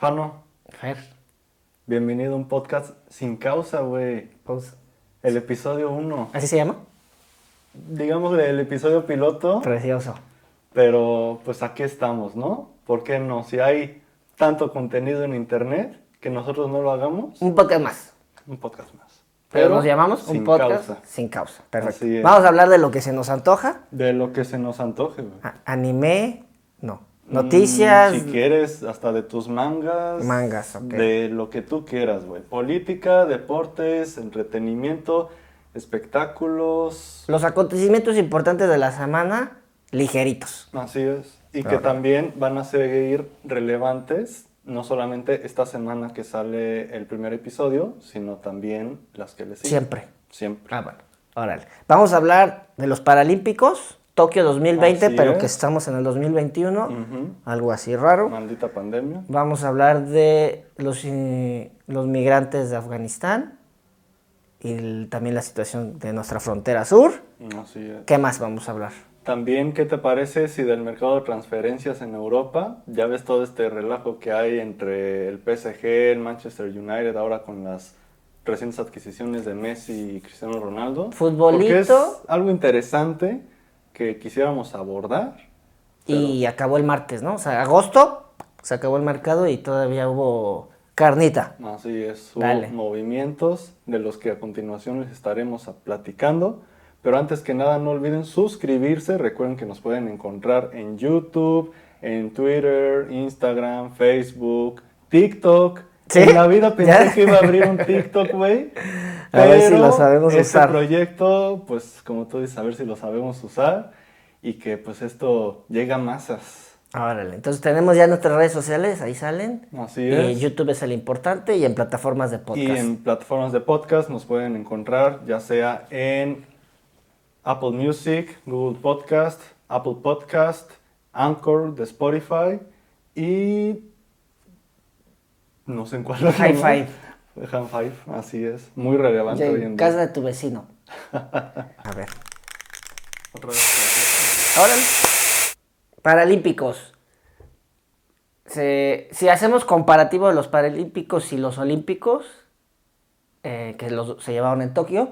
Jano, Fer, bienvenido a un podcast sin causa, güey. pausa. El episodio 1. ¿Así se llama? Digamos el episodio piloto, Precioso. pero pues aquí estamos, ¿no? ¿Por qué no? Si hay tanto contenido en internet, que nosotros no lo hagamos, Un podcast más. un podcast más. Pero, nos llamamos sin un podcast causa. sin causa. Perfecto. Así es. Vamos a hablar de lo que se nos antoja. De lo que se nos antoje, güey. Anime, no. Noticias, Mm, si quieres, hasta de tus mangas. Mangas, ok. De lo que tú quieras, güey. Política, deportes, entretenimiento, espectáculos. los acontecimientos importantes de la semana, ligeritos. Así es. Y que también van a seguir relevantes, no solamente esta semana que sale el primer episodio, sino también las que le siguen. Siempre. Siempre. Ah, bueno. Órale. Vamos a hablar de los Paralímpicos, Tokio 2020, Así pero es. que estamos en el 2021. Ujú. Algo así raro. Maldita pandemia. Vamos a hablar de los, eh, los migrantes de Afganistán y el- también la situación de nuestra frontera sur. Así es. ¿Qué más vamos a hablar? También, ¿qué te parece si del mercado de transferencias en Europa, ya ves todo este relajo que hay entre el PSG, el Manchester United, ahora con las recientes adquisiciones de Messi y Cristiano Ronaldo? Futbolito. Porque es algo interesante que quisiéramos abordar. Y acabó el martes, ¿no? O sea, agosto se acabó el mercado y todavía hubo carnita. Así es, hubo Dale. movimientos de los que a continuación les estaremos platicando. Pero antes que nada, no olviden suscribirse. Recuerden que nos pueden encontrar en YouTube, en Twitter, Instagram, Facebook, TikTok. ¿Sí? En la vida pensé ¿Ya? que iba a abrir un TikTok, güey. A ver si lo sabemos este usar. proyecto, pues como tú dices, a ver si lo sabemos usar y que pues esto llega a masas. Órale, entonces tenemos ya nuestras redes sociales, ahí salen. Así Y es. YouTube es el importante y en plataformas de podcast. Y en plataformas de podcast nos pueden encontrar ya sea en Apple Music, Google Podcast, Apple Podcast, Anchor de Spotify y no sé en cuál High ¿no? Five. High Five, así es. Muy relevante hoy en en casa día. de tu vecino. A ver. Otra vez. Órale. Paralímpicos. Se- si hacemos comparativo de los Paralímpicos y los Olímpicos, eh, que los, se llevaron en Tokio,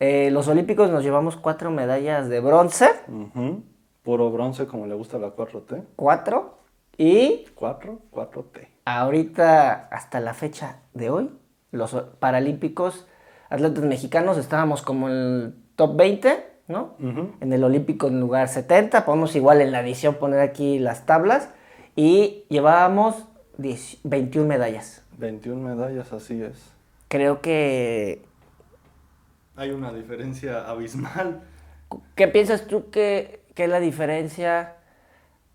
eh, los Olímpicos nos llevamos cuatro medallas de bronce, Ujú. Puro bronce como le gusta la 4T. cuatro, y 4, 4T. ahorita, hasta la fecha de hoy, los Paralímpicos, atletas mexicanos, estábamos como en el top 20, ¿no? En el Olímpico en lugar 70, podemos igual en la edición poner aquí las tablas, y llevábamos 10 21 medallas. 21 medallas, así es. Creo que... Hay una diferencia abismal. ¿Qué piensas tú que, que es la diferencia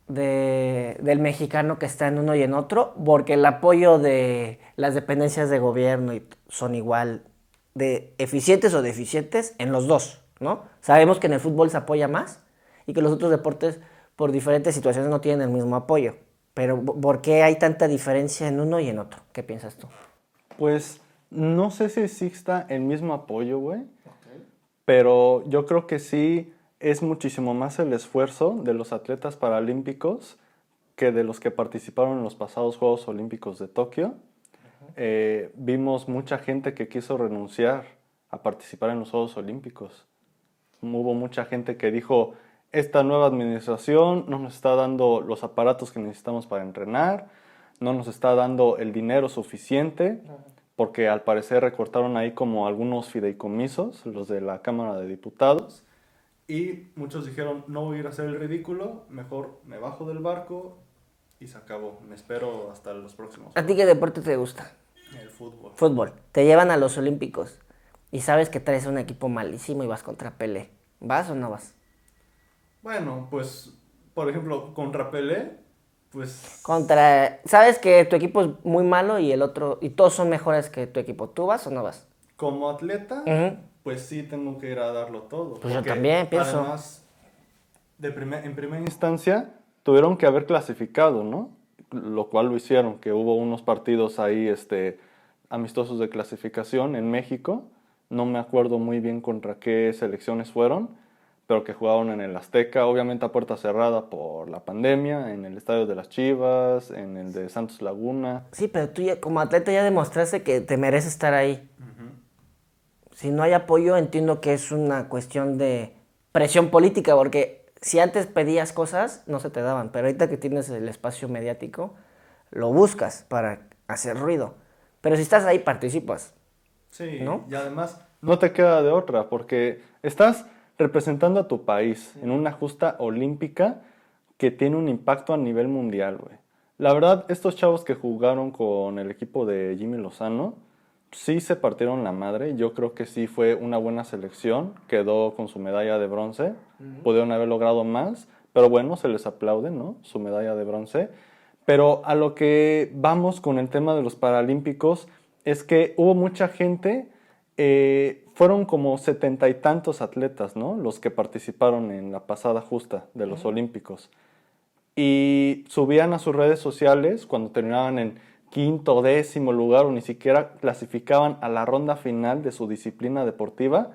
de- del mexicano que está en uno y en otro? Porque el apoyo de las dependencias de gobierno son igual de eficientes o deficientes en los dos, ¿no? Sabemos que en el fútbol se apoya más y que los otros deportes por diferentes situaciones no tienen el mismo apoyo. Pero ¿por ¿por qué hay tanta diferencia en uno y en otro? ¿Qué piensas tú? Pues no sé si exista el mismo apoyo, güey. Pero yo creo que sí es muchísimo más el esfuerzo de los atletas paralímpicos que de los que participaron en los pasados Juegos Olímpicos de Tokio. Eh, vimos mucha gente que quiso renunciar a participar en los Juegos Olímpicos. Hubo mucha gente que dijo, esta nueva administración no nos está dando los aparatos que necesitamos para entrenar, no nos está dando el dinero suficiente, porque al parecer recortaron ahí como algunos fideicomisos, los de la Cámara de Diputados, y muchos dijeron, no voy a ir a hacer el ridículo, mejor me bajo del barco y se acabó, me espero hasta los próximos. ¿A ti qué deporte te gusta? El fútbol. Fútbol. Te llevan a los Olímpicos y sabes que traes un equipo malísimo y vas contra Pelé. ¿Vas o no vas? Bueno, pues, por ejemplo, contra Pelé, pues Contra. Sabes que tu equipo es muy malo y el otro. Y todos son mejores que tu equipo. ¿Tú vas o no vas? como atleta. Pues sí tengo que ir a darlo todo. Pues yo también pienso. Además, de primer- en primera instancia, tuvieron que haber clasificado, ¿no? Lo cual lo hicieron, que hubo unos partidos ahí este, amistosos de clasificación en México. No me acuerdo muy bien contra qué selecciones fueron, pero que jugaron en el Azteca, obviamente a puerta cerrada por la pandemia, en el Estadio de las Chivas, en el de Santos Laguna. Sí, pero tú ya, como atleta ya demostraste que te mereces estar ahí. Si no hay apoyo, entiendo que es una cuestión de presión política, porque si antes pedías cosas, no se te daban, pero ahorita que tienes el espacio mediático, lo buscas para hacer ruido. Pero si estás ahí, participas. Sí, ¿no? y además no te queda de otra, porque estás representando a tu país en una justa olímpica que tiene un impacto a nivel mundial, güey. La verdad, estos chavos que jugaron con el equipo de Jimmy Lozano, sí se partieron la madre. Yo creo que sí fue una buena selección. Quedó con su medalla de bronce. Pudieron haber logrado más, pero bueno, se les aplaude, ¿no? Su medalla de bronce. Pero a lo que vamos con el tema de los Paralímpicos es que hubo mucha gente eh, fueron como setenta y tantos atletas, ¿no? Los que participaron en la pasada justa de los Olímpicos. Y subían a sus redes sociales cuando terminaban en quinto décimo lugar o ni siquiera clasificaban a la ronda final de su disciplina deportiva.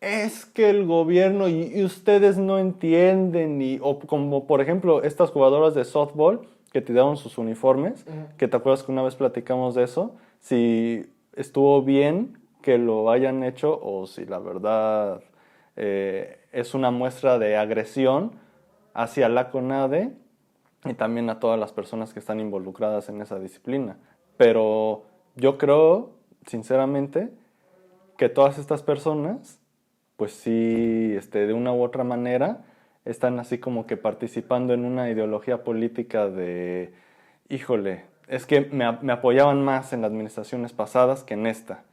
Es que el gobierno y, ustedes no entienden, y, o como por ejemplo estas jugadoras de softball que te dieron sus uniformes, que te acuerdas que una vez platicamos de eso, si estuvo bien que lo hayan hecho o si la verdad eh, es una muestra de agresión hacia la CONADE y también a todas las personas que están involucradas en esa disciplina. Pero yo creo, sinceramente, que todas estas personas, pues sí, este, de una u otra manera, están así como que participando en una ideología política de, híjole, es que me, me apoyaban más en las administraciones pasadas que en esta.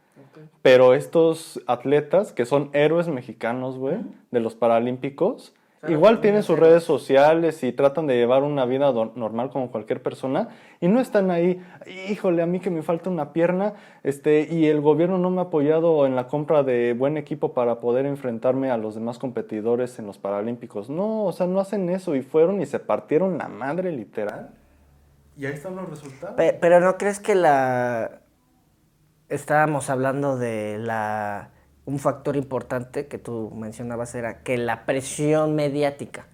Pero estos atletas, que son héroes mexicanos, güey, de los Paralímpicos, igual tienen sus redes sociales y tratan de llevar una vida normal como cualquier persona y no están ahí, híjole, a mí que me falta una pierna, este, y el gobierno no me ha apoyado en la compra de buen equipo para poder enfrentarme a los demás competidores en los Paralímpicos. No, o sea, no hacen eso y fueron y se partieron la madre literal. Y ahí están los resultados. pero ¿no crees que la estábamos hablando de la un factor importante que tú mencionabas era que la presión mediática.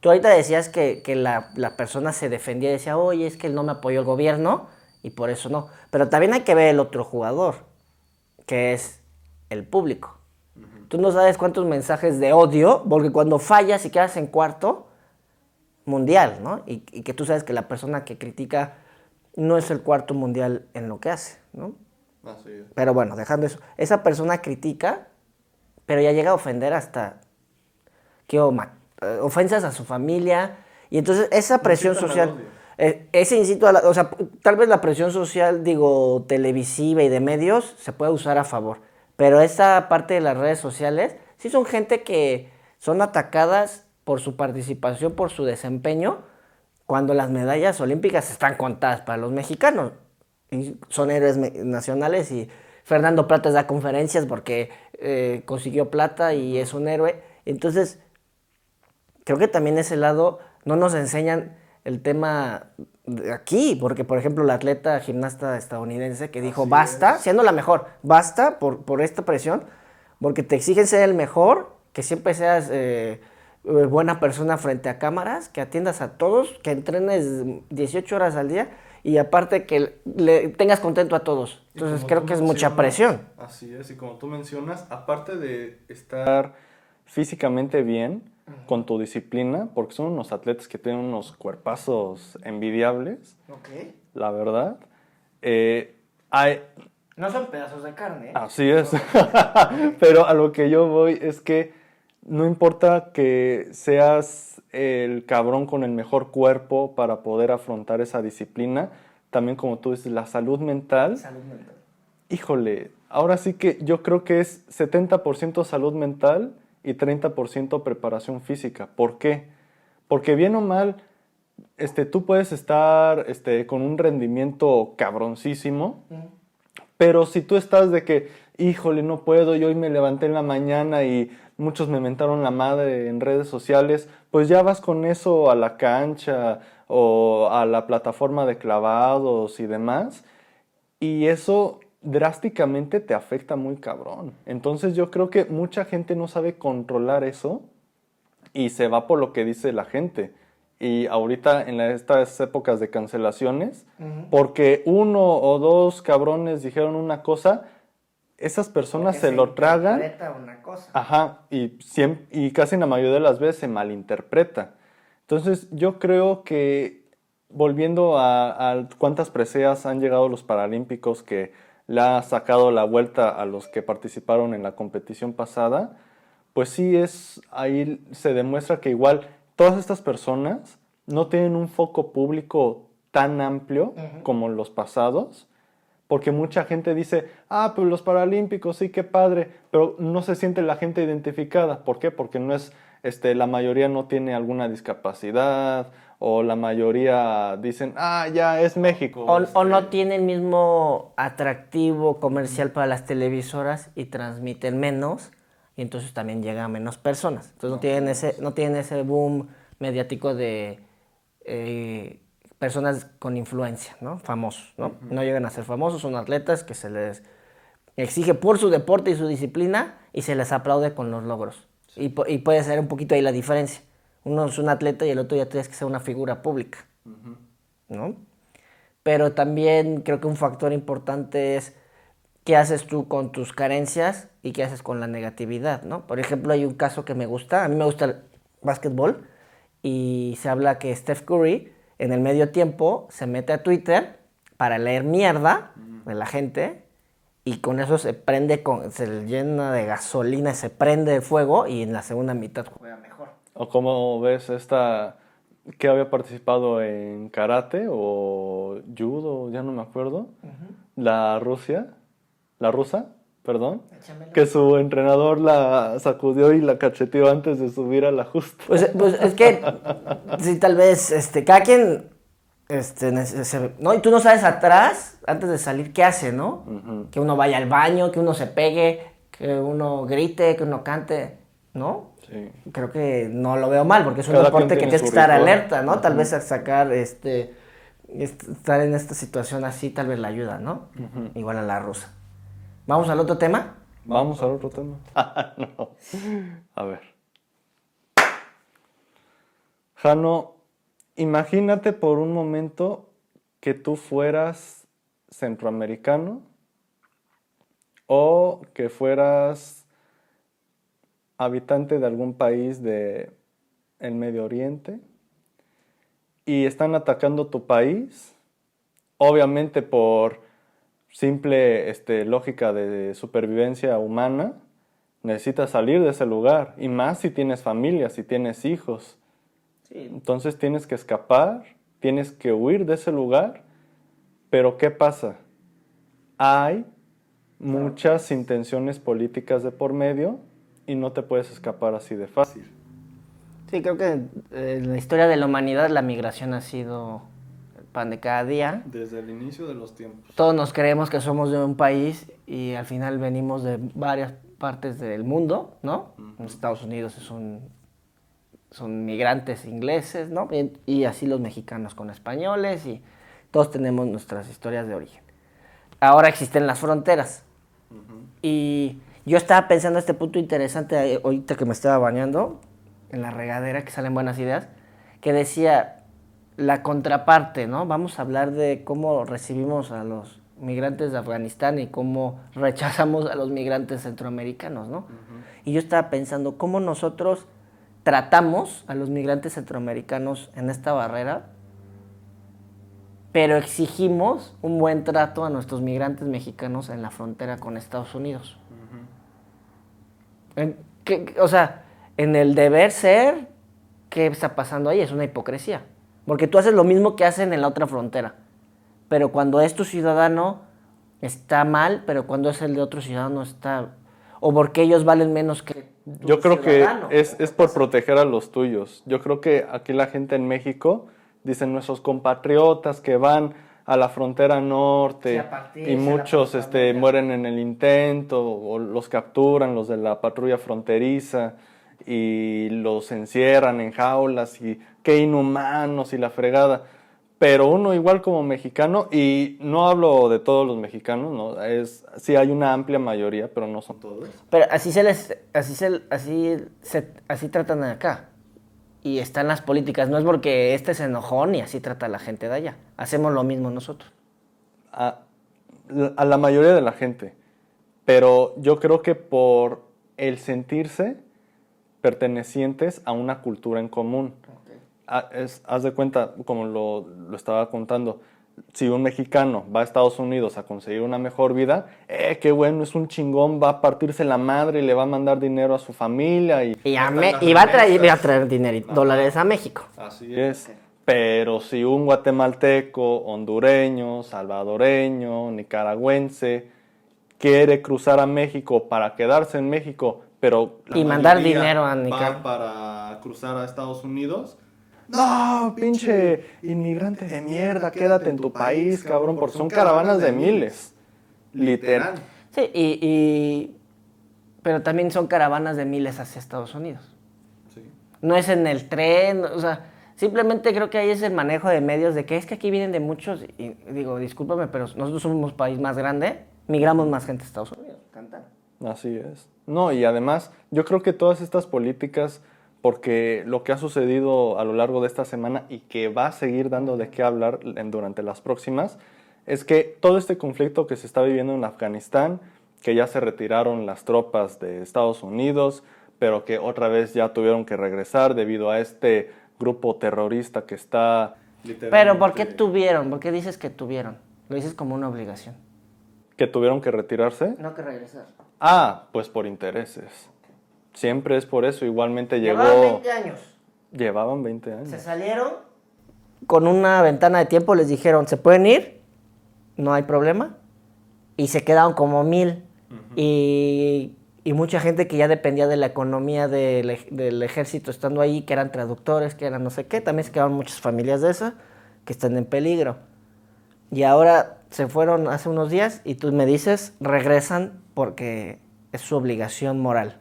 Tú ahorita decías que, la, persona se defendía y decía, oye, es que él no me apoyó el gobierno y por eso no. Pero también hay que ver el otro jugador, que es el público. Tú no sabes cuántos mensajes de odio, porque cuando fallas y quedas en cuarto, mundial, ¿no? Y, y que tú sabes que la persona que critica no es el cuarto mundial en lo que hace, ¿no? Pero bueno, dejando eso. Esa persona critica, pero ya llega a ofender hasta ¿qué, eh, ofensas a su familia. Y entonces esa presión social, eh, ese incito a la, o sea, tal vez la presión social, digo, televisiva y de medios se puede usar a favor. Pero esa parte de las redes sociales, sí son gente que son atacadas por su participación, por su desempeño, cuando las medallas olímpicas están contadas para los mexicanos son héroes nacionales y Fernando Plata da conferencias porque eh, consiguió plata y es un héroe. Entonces, creo que también ese lado no nos enseñan el tema de aquí, porque por ejemplo la atleta gimnasta estadounidense que dijo basta, siendo la mejor, basta por, por, esta presión, porque te exigen ser el mejor, que siempre seas eh, eh, buena persona frente a cámaras, que atiendas a todos, que entrenes 18 horas al día y aparte que le tengas contento a todos. Entonces creo que es mucha presión. Así es, y como tú mencionas, aparte de estar físicamente bien con tu disciplina, porque son unos atletas que tienen unos cuerpazos envidiables, la verdad, eh, hay... No son pedazos de carne. ¿eh? Así es, pero a lo que yo voy es que no importa que seas el cabrón con el mejor cuerpo para poder afrontar esa disciplina. También como tú dices, la salud mental. Salud mental. Híjole, ahora sí que yo creo que es 70% salud mental y 30% preparación física. ¿Por qué? Porque bien o mal, este, tú puedes estar este, con un rendimiento cabroncísimo, pero si tú estás de que, híjole, no puedo, yo hoy me levanté en la mañana y muchos me mentaron la madre en redes sociales, pues ya vas con eso a la cancha o a la plataforma de clavados y demás, y eso drásticamente te afecta muy cabrón. Entonces yo creo que mucha gente no sabe controlar eso y se va por lo que dice la gente. Y ahorita en estas épocas de cancelaciones, porque uno o dos cabrones dijeron una cosa, esas personas se, lo tragan. Una cosa. Ajá, y, y casi en la mayoría de las veces se malinterpreta. Entonces yo creo que volviendo a, cuántas preseas han llegado los Paralímpicos que le ha sacado la vuelta a los que participaron en la competición pasada, pues sí es, ahí se demuestra que igual todas estas personas no tienen un foco público tan amplio como los pasados, porque mucha gente dice, ah, pues los Paralímpicos, sí, qué padre, pero no se siente la gente identificada. ¿Por qué? Porque no es, este, la mayoría no tiene alguna discapacidad, o la mayoría dicen, ah, ya es México. O, o, no este. tiene el mismo atractivo comercial para las televisoras y transmiten menos y entonces también llegan a menos personas. Entonces no, tienen, ese, no tienen ese boom mediático de eh, personas con influencia, ¿no? Famosos, ¿no? No llegan a ser famosos, son atletas que se les exige por su deporte y su disciplina y se les aplaude con los logros. Y, y puede ser un poquito ahí la diferencia uno es un atleta y el otro ya tienes que ser una figura pública, ¿no? Pero también creo que un factor importante es qué haces tú con tus carencias y qué haces con la negatividad, ¿no? Por ejemplo, hay un caso que me gusta, a mí me gusta el básquetbol y se habla que Steph Curry en el medio tiempo se mete a Twitter para leer mierda de la gente y con eso se prende, con, se llena de gasolina, se prende de fuego y en la segunda mitad juega mejor. ¿O cómo ves esta que había participado en karate o judo, ya no me acuerdo? La Rusia, la rusa, perdón, que su entrenador la sacudió y la cacheteó antes de subir al ajuste. Pues, pues es que, sí, tal vez, este, cada quien, este, no, y tú no sabes atrás, antes de salir, qué hace, ¿no? Que uno vaya al baño, que uno se pegue, que uno grite, que uno cante, ¿no? Creo que no lo veo mal, porque es un deporte que tienes que estar alerta, ¿no? Tal vez sacar, este, estar en esta situación así, tal vez la ayuda, ¿no? Igual a la rusa. ¿Vamos al otro tema? Vamos al otro tema. A ver. Jano, imagínate por un momento que tú fueras centroamericano o que fueras habitante de algún país el Medio Oriente y están atacando tu país, obviamente por simple este, lógica de supervivencia humana, necesitas salir de ese lugar, y más si tienes familia, si tienes hijos. Entonces tienes que escapar, tienes que huir de ese lugar, pero ¿qué pasa? Hay muchas intenciones políticas de por medio y no te puedes escapar así de fácil. Sí, creo que eh, en la historia de la humanidad la migración ha sido pan de cada día. Desde el inicio de los tiempos. Todos nos creemos que somos de un país y al final venimos de varias partes del mundo, ¿no? En Estados Unidos son, son migrantes ingleses, ¿no? Y, así los mexicanos con españoles y todos tenemos nuestras historias de origen. Ahora existen las fronteras. Y yo estaba pensando este punto interesante ahorita que me estaba bañando en la regadera, que salen buenas ideas, que decía la contraparte, ¿no? Vamos a hablar de cómo recibimos a los migrantes de Afganistán y cómo rechazamos a los migrantes centroamericanos, ¿no? Y yo estaba pensando cómo nosotros tratamos a los migrantes centroamericanos en esta barrera, pero exigimos un buen trato a nuestros migrantes mexicanos en la frontera con Estados Unidos o sea, en el deber ser, ¿qué está pasando ahí? Es una hipocresía. Porque tú haces lo mismo que hacen en la otra frontera. Pero cuando es tu ciudadano, está mal, pero cuando es el de otro ciudadano, está... O porque ellos valen menos que... Yo creo que es, es por proteger a los tuyos. Yo creo que aquí la gente en México, dicen nuestros compatriotas que van a la frontera norte y muchos este, mueren en el intento o los capturan los de la patrulla fronteriza y los encierran en jaulas y qué inhumanos y la fregada. Pero uno igual como mexicano, y no hablo de todos los mexicanos, ¿no? Es, sí hay una amplia mayoría, pero no son todos. Pero así se les, así se, así se, así tratan acá. y están las políticas. No es porque este se enojó ni así trata a la gente de allá. Hacemos lo mismo nosotros. A, a la mayoría de la gente. Pero yo creo que por el sentirse pertenecientes a una cultura en común. Ah, es- haz de cuenta, como lo, lo estaba contando, si un mexicano va a Estados Unidos a conseguir una mejor vida, eh, qué bueno, es un chingón, va a partirse la madre y le va a mandar dinero a su familia. Y, Y, a Me- y va, a traer, va a traer dinero, y dólares a México. Así es. Pero si un guatemalteco, hondureño, salvadoreño, nicaragüense quiere cruzar a México para quedarse en México, pero la Y mandar dinero a va Nicar- para cruzar a Estados Unidos. No, pinche inmigrante de mierda, quédate en tu país, cabrón, porque son caravanas de miles. Literal. Sí, y, y- pero también son caravanas de miles hacia Estados Unidos. No es en el tren, o sea, simplemente creo que ahí es el manejo de medios de que es que aquí vienen de muchos, y digo, discúlpame, pero nosotros somos un país más grande, migramos más gente a Estados Unidos. Cantan. Así es. No, y además, yo creo que todas estas políticas, porque lo que ha sucedido a lo largo de esta semana y que va a seguir dando de qué hablar en- durante las próximas, es que todo este conflicto que se está viviendo en Afganistán, que ya se retiraron las tropas de Estados Unidos, pero que otra vez ya tuvieron que regresar debido a este grupo terrorista que está... Pero ¿por qué tuvieron? ¿Por qué dices que tuvieron? Lo dices como una obligación. Que tuvieron que retirarse. No que regresar. Ah, pues por intereses. Siempre es por eso. Igualmente llegó... Llevaban 20 años. Llevaban 20 años. Se salieron. Con una ventana de tiempo les dijeron, ¿se pueden ir? No hay problema. Y se quedaron como mil. y, y mucha gente que ya dependía de la economía del, del ejército estando ahí, que eran traductores, que eran no sé qué. También se quedaron muchas familias de esas que están en peligro. Y ahora se fueron hace unos días y tú me dices, regresan porque es su obligación moral.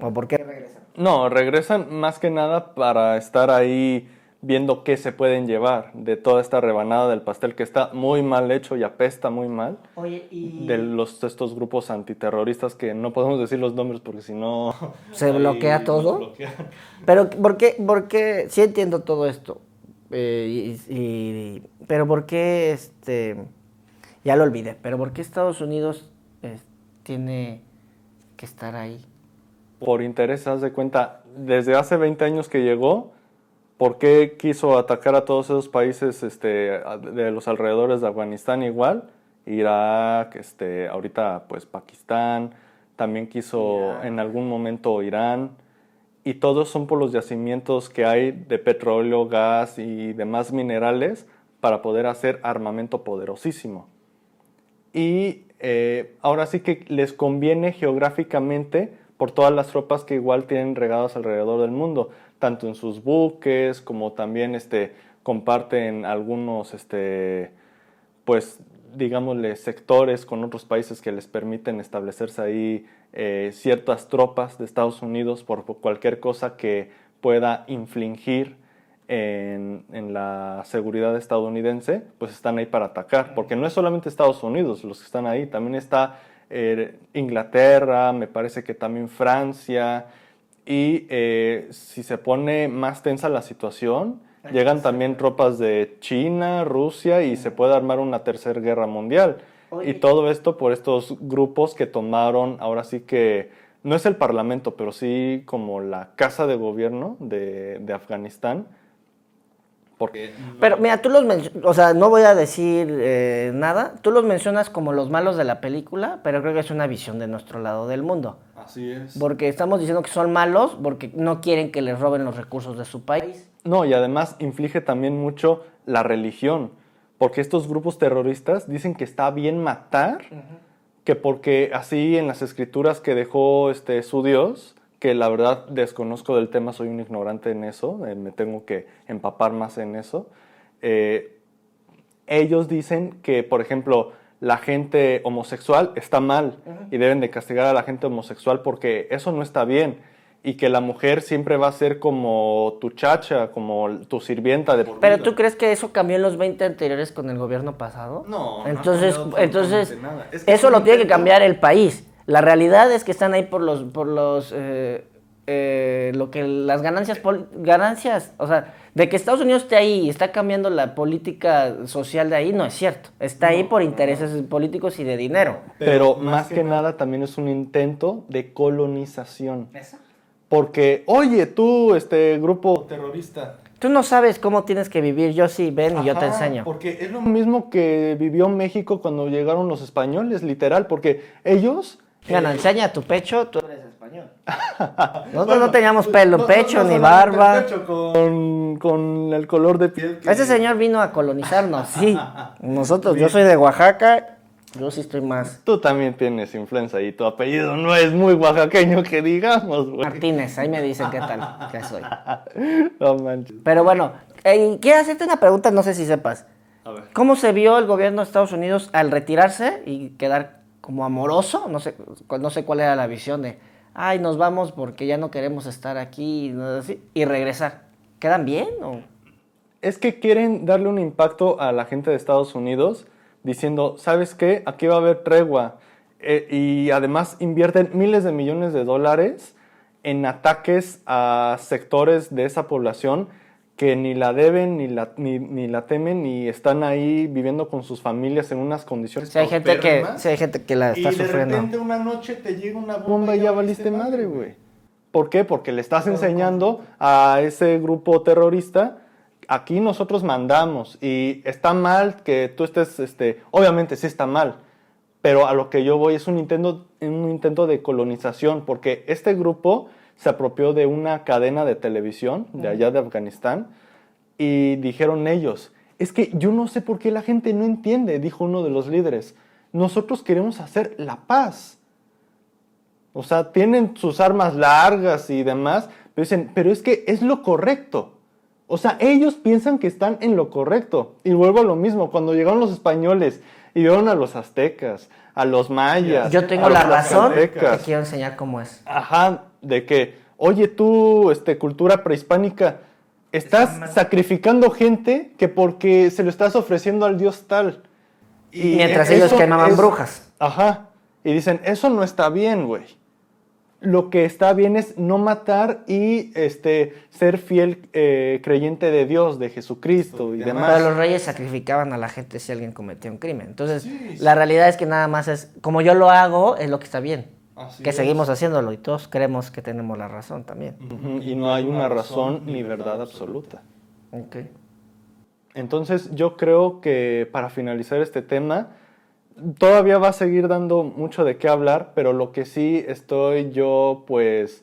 ¿O por qué regresan? No, regresan más que nada para estar ahí viendo qué se pueden llevar de toda esta rebanada del pastel que está muy mal hecho y apesta muy mal. Oye, y... De los, estos grupos antiterroristas que no podemos decir los nombres porque si no... ¿Se bloquea todo? bloquean. Pero, ¿por qué? ¿Por qué? Sí entiendo todo esto. Eh, y- y- pero, ¿por qué este... Ya lo olvidé, pero ¿por qué Estados Unidos eh, tiene que estar ahí? Por interés, haz de cuenta, desde hace 20 años que llegó, ¿por qué quiso atacar a todos esos países este, de los alrededores de Afganistán igual? Irak, este, ahorita pues Pakistán, también quiso Irán. en algún momento Irán, y todos son por los yacimientos que hay de petróleo, gas y demás minerales para poder hacer armamento poderosísimo. Y eh, ahora sí que les conviene geográficamente por todas las tropas que igual tienen regadas alrededor del mundo, tanto en sus buques como también este, comparten algunos, este, pues digámosle, sectores con otros países que les permiten establecerse ahí eh, ciertas tropas de Estados Unidos por cualquier cosa que pueda infligir en, en la seguridad estadounidense, pues están ahí para atacar, porque no es solamente Estados Unidos los que están ahí, también está eh, Inglaterra, me parece que también Francia, y eh, si se pone más tensa la situación, llegan también tropas de China, Rusia, y se puede armar una tercera guerra mundial. Oye. Y todo esto por estos grupos que tomaron, ahora sí que, no es el parlamento, pero sí como la casa de gobierno de, de Afganistán. Porque Pero mira, tú los mencionas, o sea, no voy a decir eh, nada, tú los mencionas como los malos de la película, pero creo que es una visión de nuestro lado del mundo. así es. Porque estamos diciendo que son malos porque no quieren que les roben los recursos de su país. No, y además inflige también mucho la religión, porque estos grupos terroristas dicen que está bien matar, que porque así en las escrituras que dejó este, su Dios, que la verdad desconozco del tema, soy un ignorante en eso, eh, me tengo que empapar más en eso, eh, ellos dicen que, por ejemplo, la gente homosexual está mal y deben de castigar a la gente homosexual porque eso no está bien y que la mujer siempre va a ser como tu chacha, como tu sirvienta de por Pero vida. tú crees que eso cambió en los 20 anteriores con el gobierno pasado? No, no Entonces, cambiado entonces nada. Es que eso lo tiene que cambiar el país. La realidad es que están ahí por los por los eh, eh, lo que las ganancias, ganancias, o sea, de que Estados Unidos esté ahí y está cambiando la política social de ahí, no es cierto. Está ahí por intereses políticos y de dinero. Pero, más que, nada también es un intento de colonización. Porque, oye, tú, este grupo terrorista, Tú no sabes cómo tienes que vivir, yo sí, ven y yo te enseño. Porque es lo mismo que vivió México cuando llegaron los españoles, literal, porque ellos... Bueno, enseña tu pecho, tú eres español. Nosotros no teníamos pelo, pecho ni barba. Pecho con, con, el color de piel. Ese señor vino a colonizarnos, sí. Nosotros, yo soy de Oaxaca yo sí estoy más. Tú también tienes influencia y tu apellido no es muy oaxaqueño que digamos, güey. Martínez, ahí me dicen qué tal, qué soy. No manches. Pero bueno, eh, quiero hacerte una pregunta, no sé si sepas. A ver. ¿Cómo se vio el gobierno de Estados Unidos al retirarse y quedar como amoroso? No sé, no sé cuál era la visión de, ay, nos vamos porque ya no queremos estar aquí y regresar. ¿Quedan bien o...? Es que quieren darle un impacto a la gente de Estados Unidos diciendo, ¿sabes qué? Aquí va a haber tregua. Eh, y además invierten miles de millones de dólares en ataques a sectores de esa población que ni la deben, ni la, ni, la temen, ni están ahí viviendo con sus familias en unas condiciones. Si hay gente, que, si hay gente que la está sufriendo. Y de repente una noche te llega una bomba y ya valiste madre, güey. ¿Por qué? Porque le estás enseñando a ese grupo terrorista aquí nosotros mandamos y está mal que tú estés, este, obviamente sí está mal, pero a lo que yo voy es un intento, un intento de colonización, porque este grupo se apropió de una cadena de televisión de allá de Afganistán y dijeron ellos, es que yo no sé por qué la gente no entiende, dijo uno de los líderes, nosotros queremos hacer la paz. O sea, tienen sus armas largas y demás, pero dicen, pero es que es lo correcto. O sea, ellos piensan que están en lo correcto. Y vuelvo a lo mismo, cuando llegaron los españoles y vieron a los aztecas, a los mayas. Yo tengo la razón, te quiero enseñar cómo es. Ajá, de que, oye tú, este, cultura prehispánica, estás sacrificando gente que porque se lo estás ofreciendo al dios tal. Y Mientras ellos quemaban brujas. Ajá, y dicen, eso no está bien, güey lo que está bien es no matar y este, ser fiel eh, creyente de Dios, de Jesucristo y demás. Pero los reyes sacrificaban a la gente si alguien cometía un crimen. Entonces, la realidad es que nada más es, como yo lo hago, es lo que está bien. que seguimos haciéndolo y todos creemos que tenemos la razón también. Y no hay una razón ni verdad absoluta. Okay. Entonces, yo creo que para finalizar este tema, todavía va a seguir dando mucho de qué hablar, pero lo que sí estoy yo, pues,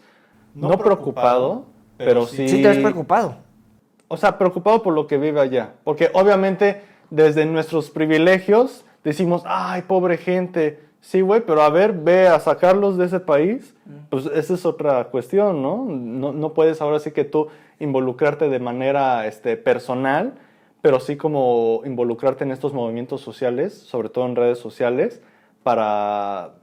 no, preocupado, pero sí... Sí, te has preocupado. O sea, preocupado por lo que vive allá. Porque obviamente desde nuestros privilegios decimos, ay, pobre gente. Sí, güey, pero a ver, ve a sacarlos de ese país. Mm. Pues esa es otra cuestión, ¿no? No, no puedes ahora sí que tú involucrarte de manera este, personal pero sí como involucrarte en estos movimientos sociales, sobre todo en redes sociales, para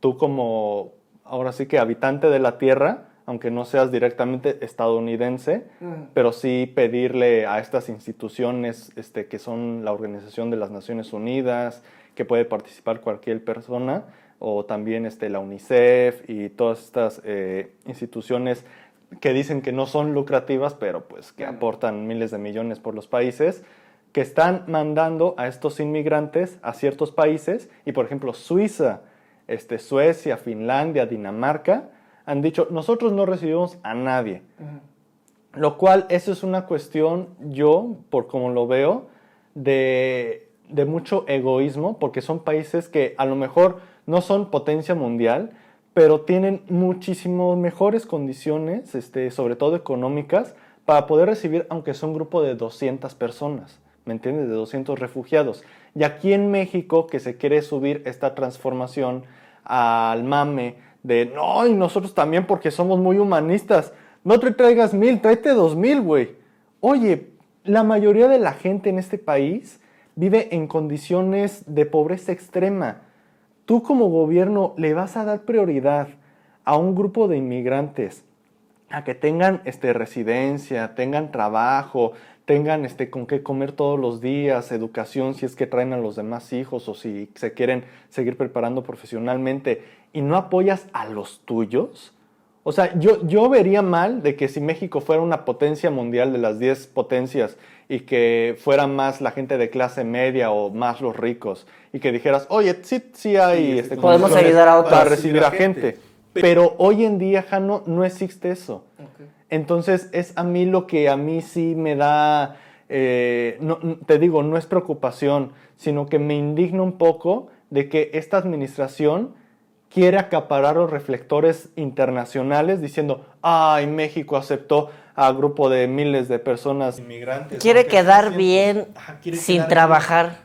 tú como, ahora sí que habitante de la Tierra, aunque no seas directamente estadounidense, pero sí pedirle a estas instituciones este, que son la Organización de las Naciones Unidas, que puede participar cualquier persona, o también este, la UNICEF y todas estas eh, instituciones que dicen que no son lucrativas, pero pues que aportan miles de millones por los países, que están mandando a estos inmigrantes a ciertos países y por ejemplo Suiza, este, Suecia, Finlandia, Dinamarca, han dicho nosotros no recibimos a nadie. Lo cual eso es una cuestión, yo, por como lo veo, de, de mucho egoísmo, porque son países que a lo mejor no son potencia mundial, pero tienen muchísimo mejores condiciones, este, sobre todo económicas, para poder recibir, aunque sea un grupo de 200 personas, ¿me entiendes? De 200 refugiados. Y aquí en México, que se quiere subir esta transformación al mame de, no, y nosotros también porque somos muy humanistas, no te traigas mil, tráete dos mil, güey. Oye, la mayoría de la gente en este país vive en condiciones de pobreza extrema tú como gobierno le vas a dar prioridad a un grupo de inmigrantes a que tengan este, residencia, tengan trabajo, tengan este, con qué comer todos los días, educación si es que traen a los demás hijos o si se quieren seguir preparando profesionalmente y no apoyas a los tuyos, O sea, yo, yo vería mal de que si México fuera una potencia mundial de las 10 potencias y que fuera más la gente de clase media o más los ricos y que dijeras, oye, sí, sí hay... Este, Podemos ayudar a otros. Para recibir a gente. Pero hoy en día, Jano, no existe eso. Entonces, es a mí lo que a mí sí me da, eh, no, te digo, no es preocupación, sino que me indigna un poco de que esta administración quiere acaparar los reflectores internacionales diciendo, ay, México aceptó a grupo de miles de personas inmigrantes. Quiere quedar sean bien cientos. Ajá, quiere sin quedar trabajar,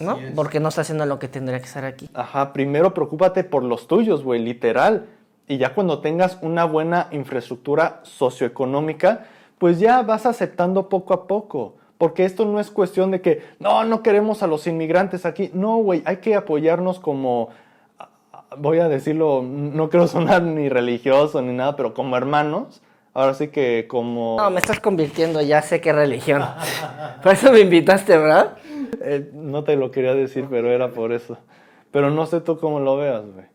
¿no? es. Porque no está haciendo lo que tendría que estar aquí. Ajá, primero preocúpate por los tuyos, güey, literal. Y ya cuando tengas una buena infraestructura socioeconómica, pues ya vas aceptando poco a poco. Porque esto no es cuestión de que, no, no queremos a los inmigrantes aquí. No, güey, hay que apoyarnos como, voy a decirlo, no quiero sonar ni religioso ni nada, pero como hermanos. Ahora sí que como... No, me estás convirtiendo, ya sé qué religión. Por eso me invitaste, ¿verdad? Eh, no te lo quería decir, pero era por eso. Pero no sé tú cómo lo veas, güey.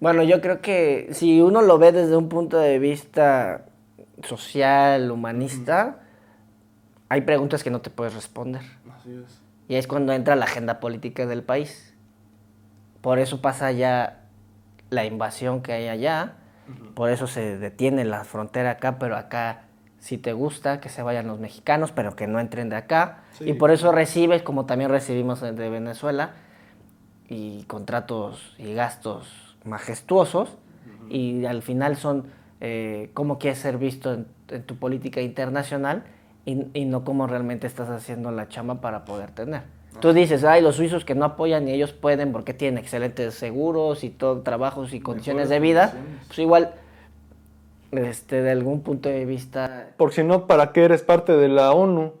Bueno, yo creo que si uno lo ve desde un punto de vista social, humanista, hay preguntas que no te puedes responder. Así es. Y es cuando entra la agenda política del país. Por eso pasa ya la invasión que hay allá, por eso se detiene la frontera acá, pero acá si te gusta que se vayan los mexicanos, pero que no entren de acá. Sí. Y por eso recibes, como también recibimos de Venezuela, y contratos y gastos majestuosos, y al final son eh, cómo quieres ser visto en, en tu política internacional y, y no cómo realmente estás haciendo la chamba para poder tener. Tú dices, ay, los suizos que no apoyan y ellos pueden porque tienen excelentes seguros y todo, trabajos y condiciones de vida, condiciones. pues igual, este, de algún punto de vista, Porque si no, ¿para qué eres parte de la ONU?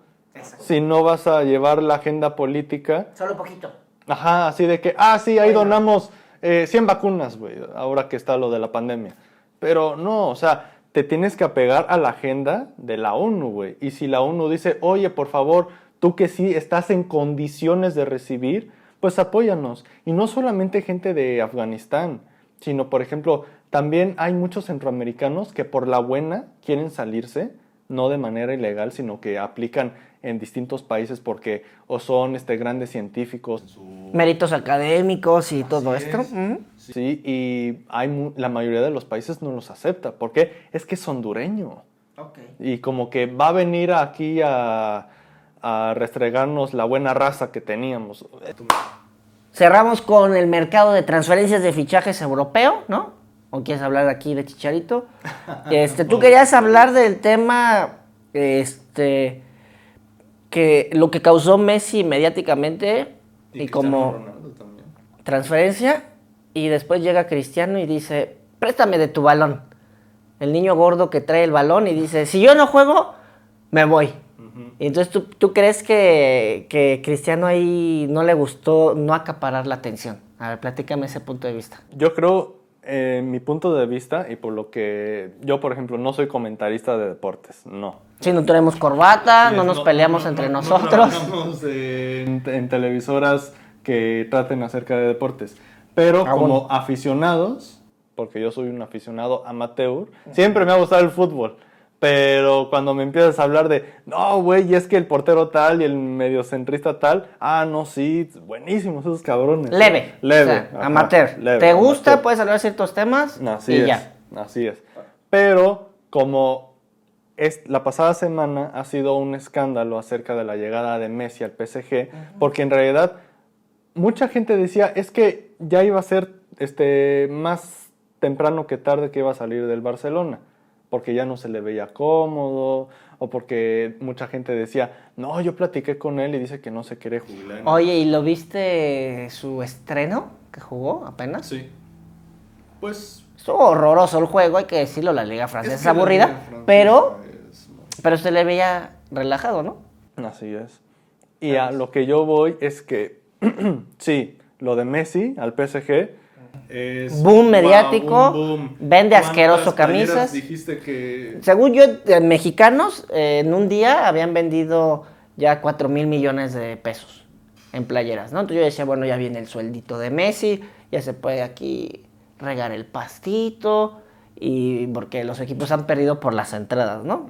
Si no vas a llevar la agenda política. solo poquito. Ajá, así de que, ah, sí, ahí donamos eh, 100 vacunas, güey, ahora que está lo de la pandemia. Pero no, o sea, te tienes que apegar a la agenda de la ONU, güey. Y si la ONU dice, oye, por favor, tú que sí estás en condiciones de recibir, pues apóyanos. Y no solamente gente de Afganistán, sino, por ejemplo, también hay muchos centroamericanos que por la buena quieren salirse, no de manera ilegal, sino que aplican en distintos países porque o son este, grandes científicos. Méritos académicos y todo esto. es. Ujú. Sí, y hay la mayoría de los países no los acepta. ¿Por qué? Es que es hondureño. Y como que va a venir aquí a, a restregarnos la buena raza que teníamos. Cerramos con el mercado de transferencias de fichajes europeo, ¿no? ¿O quieres hablar aquí de Chicharito? Este, tú querías hablar del tema, este, que lo que causó Messi mediáticamente y, como transferencia, y después llega Cristiano y dice, préstame de tu balón. El niño gordo que trae el balón y dice, si yo no juego, me voy. Y entonces ¿tú, tú crees que, que Cristiano ahí no le gustó no acaparar la atención. A ver, platícame ese punto de vista. Yo creo, en mi punto de vista, y por lo que yo, por ejemplo, no soy comentarista de deportes, no. Si no tenemos corbata, Así no nos peleamos no- entre no- no nosotros. trabajamos en, en televisoras que traten acerca de deportes. Pero Ah, como bueno. aficionados, porque yo soy un aficionado amateur, siempre me ha gustado el fútbol. Pero cuando me empiezas a hablar de, no, güey, y es que el portero tal y el mediocentrista tal, ah, no, sí, buenísimos esos cabrones. Leve. Leve. o sea, ajá, amateur. leve, ¿Te gusta? amateur. Puedes hablar de ciertos temas. Así y es, ya. así es. Pero como es, la pasada semana ha sido un escándalo acerca de la llegada de Messi al PSG, porque en realidad mucha gente decía es que ya iba a ser este, más temprano que tarde que iba a salir del Barcelona, porque ya no se le veía cómodo, o porque mucha gente decía, no, yo platiqué con él y dice que no se quiere jubilar. Oye, ¿y lo viste su estreno que jugó apenas? Sí. Pues Estuvo horroroso el juego, hay que decirlo, la liga francesa es, aburrida, pero, pero se le veía relajado, ¿no? Así es. Y a lo que yo voy es que, sí, lo de Messi al PSG es... Boom mediático, boom. vende ¿Cuántas asqueroso camisas? dijiste que... Según yo, eh, mexicanos eh, en un día habían vendido ya 4 mil millones de pesos en playeras, ¿no? Entonces yo decía, bueno, ya viene el sueldito de Messi, ya se puede aquí regar el pastito y porque los equipos han perdido por las entradas, ¿no?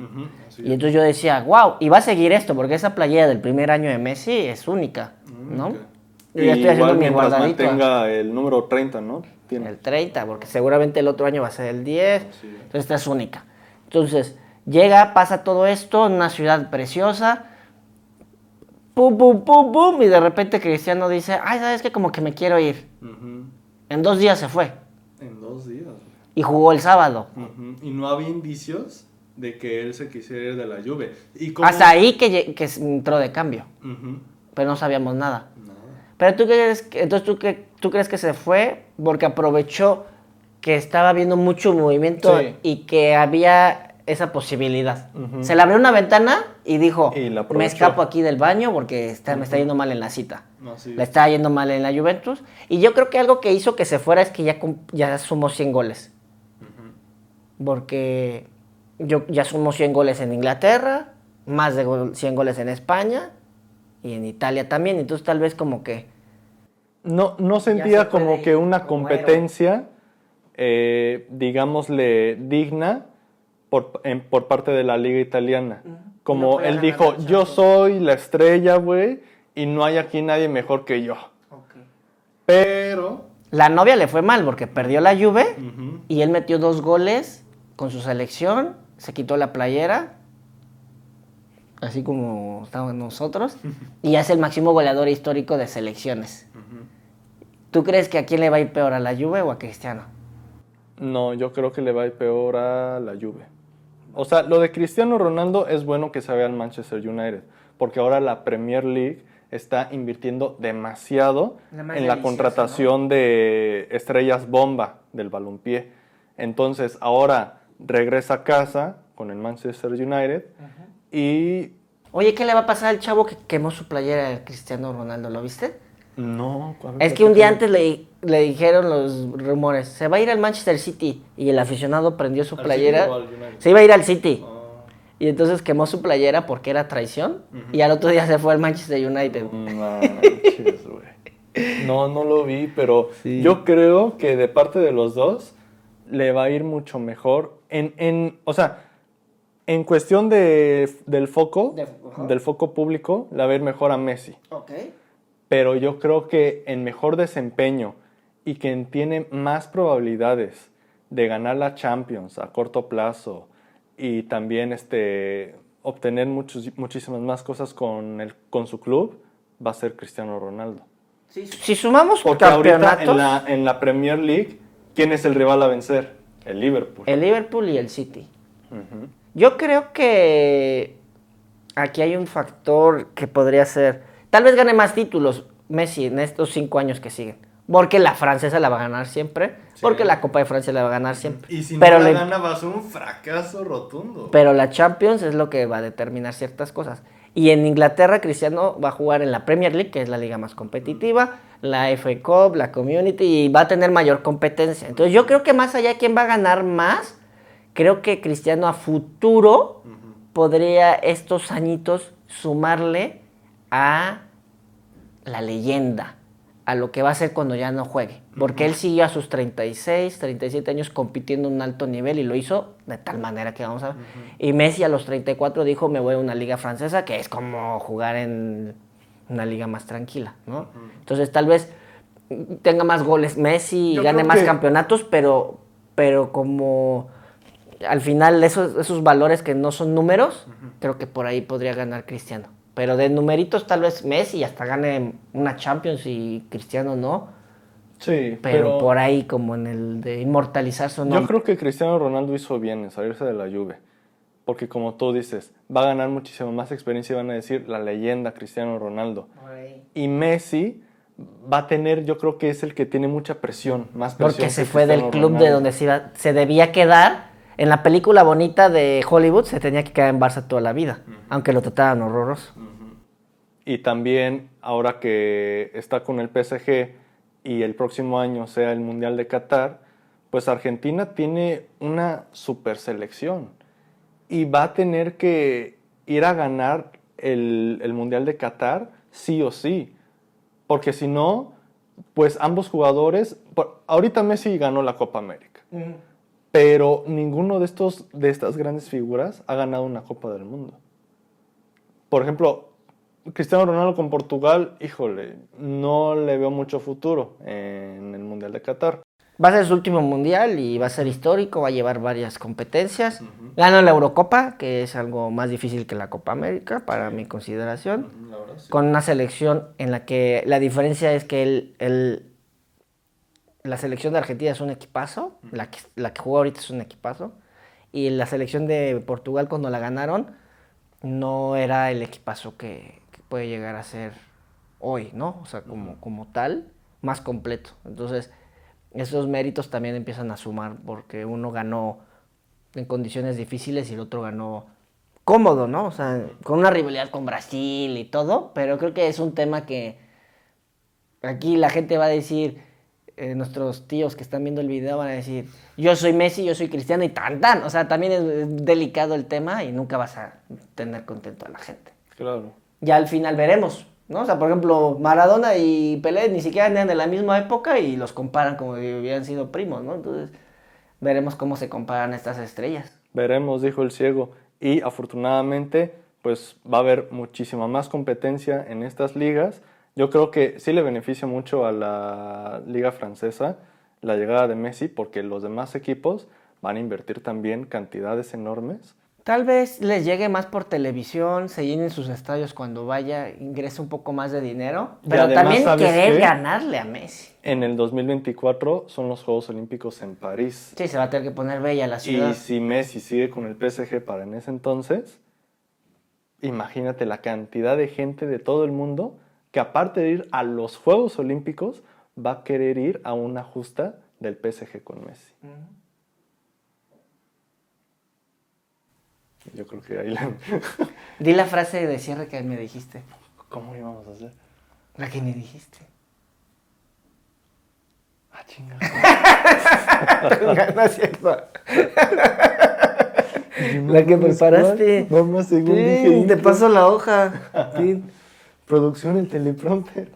y entonces yo decía, wow, y va a seguir esto, porque esa playera del primer añño de Messi es única, mm, ¿no? Y ya estoy haciendo mi guardadito. tenga el número 30, ¿no? Tiene. El 30, porque seguramente el otro año va a ser el 10, entonces esta es única. Entonces, llega, pasa todo esto en una ciudad preciosa, pum, pum, pum, pum, y de repente Cristiano dice, ay, ¿sabes qué? Como que me quiero ir. En dos días se fue. En dos días. Y jugó el sábado. Y no había indicios de que él se quisiera ir de la lluvia. Hasta ahí que, que, entró de cambio. Pero no sabíamos nada. Pero tú crees, entonces ¿tú, que, tú crees que se fue porque aprovechó que estaba viendo mucho movimiento y que había esa posibilidad. Se le abrió una ventana y dijo, me escapo aquí del baño porque está, me está yendo mal en la cita. Le está yendo mal en la Juventus. Y yo creo que algo que hizo que se fuera es que ya, ya sumó 100 goles. Porque yo ya sumó 100 goles en Inglaterra, más de 100 goles en España y en Italia también. Entonces tal vez como que... No, no sentía como que una competencia, eh, digámosle, digna por, por, parte de la liga italiana. Como él dijo, yo soy la estrella, güey, y no hay aquí nadie mejor que yo. Pero... La novia le fue mal porque perdió la Juve y él metió dos goles con su selección, se quitó la playera, así como estábamos nosotros, y es el máximo goleador histórico de selecciones. ¿Tú crees que a quién le va a ir peor, a la Juve o a Cristiano? No, yo creo que le va a ir peor a la Juve. O sea, lo de Cristiano Ronaldo es bueno que se vea al Manchester United, porque ahora la Premier League está invirtiendo demasiado en la contratación de estrellas bomba del balompié. Entonces, ahora regresa a casa con el Manchester United y... Oye, ¿qué le va a pasar al chavo que quemó su playera de Cristiano Ronaldo? ¿Lo viste? No. Es que un día antes le, le, dijeron los rumores, se va a ir al Manchester City y el aficionado prendió su playera. Se iba a ir al City. Ah. Y entonces quemó su playera porque era traición. Y al otro día se fue al Manchester United. no, no lo vi, pero yo creo que de parte de los dos le va a ir mucho mejor. En, en o sea, en cuestión de, del foco, del foco público, le va a ir mejor a Messi. Pero yo creo que en mejor desempeño y quien tiene más probabilidades de ganar la Champions a corto plazo, y también este, obtener muchos, muchísimas más cosas con, el, con su club, va a ser Cristiano Ronaldo. Si sumamos Porque campeonatos... en la, en la Premier League, ¿quién es el rival a vencer? El Liverpool. El Liverpool y el City. Yo creo que aquí hay un factor que podría ser, tal vez gane más títulos Messi en estos cinco años que siguen. Porque la francesa la va a ganar siempre. Porque la Copa de Francia la va a ganar siempre. Y si no la gana va a ser un fracaso rotundo. Pero la Champions es lo que va a determinar ciertas cosas. Y en Inglaterra Cristiano va a jugar en la Premier League, que es la liga más competitiva, la FA Cup, la Community, y va a tener mayor competencia. Entonces yo creo que más allá de quién va a ganar más, creo que Cristiano a futuro podría estos añitos sumarle a la leyenda a lo que va a ser cuando ya no juegue. Porque él siguió a sus 36, 37 años compitiendo en un alto nivel y lo hizo de tal manera que vamos a ver. Y Messi a los 34 dijo, me voy a una liga francesa, que es como jugar en una liga más tranquila, ¿no? Entonces tal vez tenga más goles Messi y gane más campeonatos, pero, pero como al final esos, esos valores que no son números, creo que por ahí podría ganar Cristiano. Pero de numeritos tal vez Messi hasta gane una Champions y Cristiano no. Sí, pero, por ahí como en el de inmortalizar su nombre. Yo creo que Cristiano Ronaldo hizo bien en salirse de la Juve. Porque como tú dices, va a ganar muchísimo más experiencia y van a decir la leyenda Cristiano Ronaldo. Y Messi va a tener, yo creo que es el que tiene mucha presión, más presión. Porque se fue del club de donde se, iba, se debía quedar en la película bonita de Hollywood se tenía que quedar en Barça toda la vida, aunque lo trataban horroroso. Y también ahora que está con el PSG y el próximo año sea el Mundial de Qatar, pues Argentina tiene una super selección y va a tener que ir a ganar el, Mundial de Qatar sí o sí, porque si no, pues ambos jugadores, ahorita Messi ganó la Copa América pero ninguno de, estos, de estas grandes figuras ha ganado una Copa del Mundo. Por ejemplo, Cristiano Ronaldo con Portugal, híjole, no le veo mucho futuro en el Mundial de Qatar. Va a ser su último mundial y va a ser histórico, va a llevar varias competencias. Gana la Eurocopa, que es algo más difícil que la Copa América, para mi consideración. Con una selección en la que la diferencia es que el, la selección de Argentina es un equipazo, la, que, la que juega ahorita es un equipazo. Y la selección de Portugal, cuando la ganaron, no era el equipazo que, puede llegar a ser hoy, ¿no? O sea, como, como tal, más completo. Entonces, esos méritos también empiezan a sumar porque uno ganó en condiciones difíciles y el otro ganó cómodo, ¿no? O sea, con una rivalidad con Brasil y todo, pero creo que es un tema que aquí la gente va a decir, eh, nuestros tíos que están viendo el video van a decir, yo soy Messi, yo soy Cristiano y tan tan. O sea, también es delicado el tema y nunca vas a tener contento a la gente. Claro ya al final veremos. ¿no? O sea, por ejemplo, Maradona y Pelé ni siquiera eran de la misma época y los comparan como si hubieran sido primos, ¿no? Entonces, veremos cómo se comparan estas estrellas. Veremos, dijo el ciego. Y afortunadamente, pues va a haber muchísima más competencia en estas ligas. Yo creo que sí le beneficia mucho a la liga francesa la llegada de Messi porque los demás equipos van a invertir también cantidades enormes Tal vez les llegue más por televisión, se llenen sus estadios cuando vaya, ingrese un poco más de dinero, pero también querer ganarle a Messi. En el 2024 son los Juegos Olímpicos en París. Sí, se va a tener que poner bella la ciudad. Y si Messi sigue con el PSG para en ese entonces, imagínate la cantidad de gente de todo el mundo que aparte de ir a los Juegos Olímpicos, va a querer ir a una justa del PSG con Messi. Yo creo que ahí la... Di la frase de cierre que me dijiste. ¿Cómo íbamos a hacer? La que me dijiste. Ah, chingada. no es cierto. la que preparaste. Vamos, según dije. Te paso la hoja. Producción en teleprompter.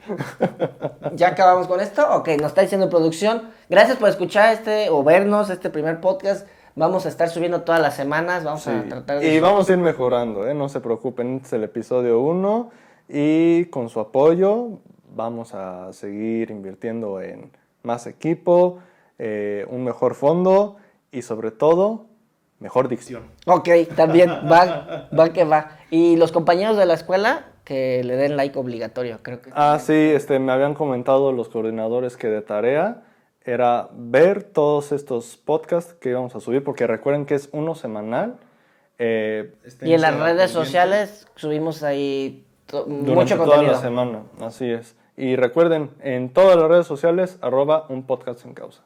¿Ya acabamos con esto? Ok, nos está diciendo producción. Gracias por escuchar este o vernos, este primer podcast. Vamos a estar subiendo todas las semanas, vamos a tratar de... Y vamos a ir mejorando, ¿eh? no se preocupen, este es el episodio 1 y con su apoyo vamos a seguir invirtiendo en más equipo, eh, un mejor fondo y sobre todo mejor dicción. Ok, también va, va que va. Y los compañeros de la escuela que le den like obligatorio, creo que. Ah, sí, este, me habían comentado los coordinadores que de tarea era ver todos estos podcasts que íbamos a subir, porque recuerden que es uno semanal. Eh, y en las redes sociales subimos ahí mucho contenido. toda la semana, así es. Y recuerden, en todas las redes sociales, arroba un podcast en causa.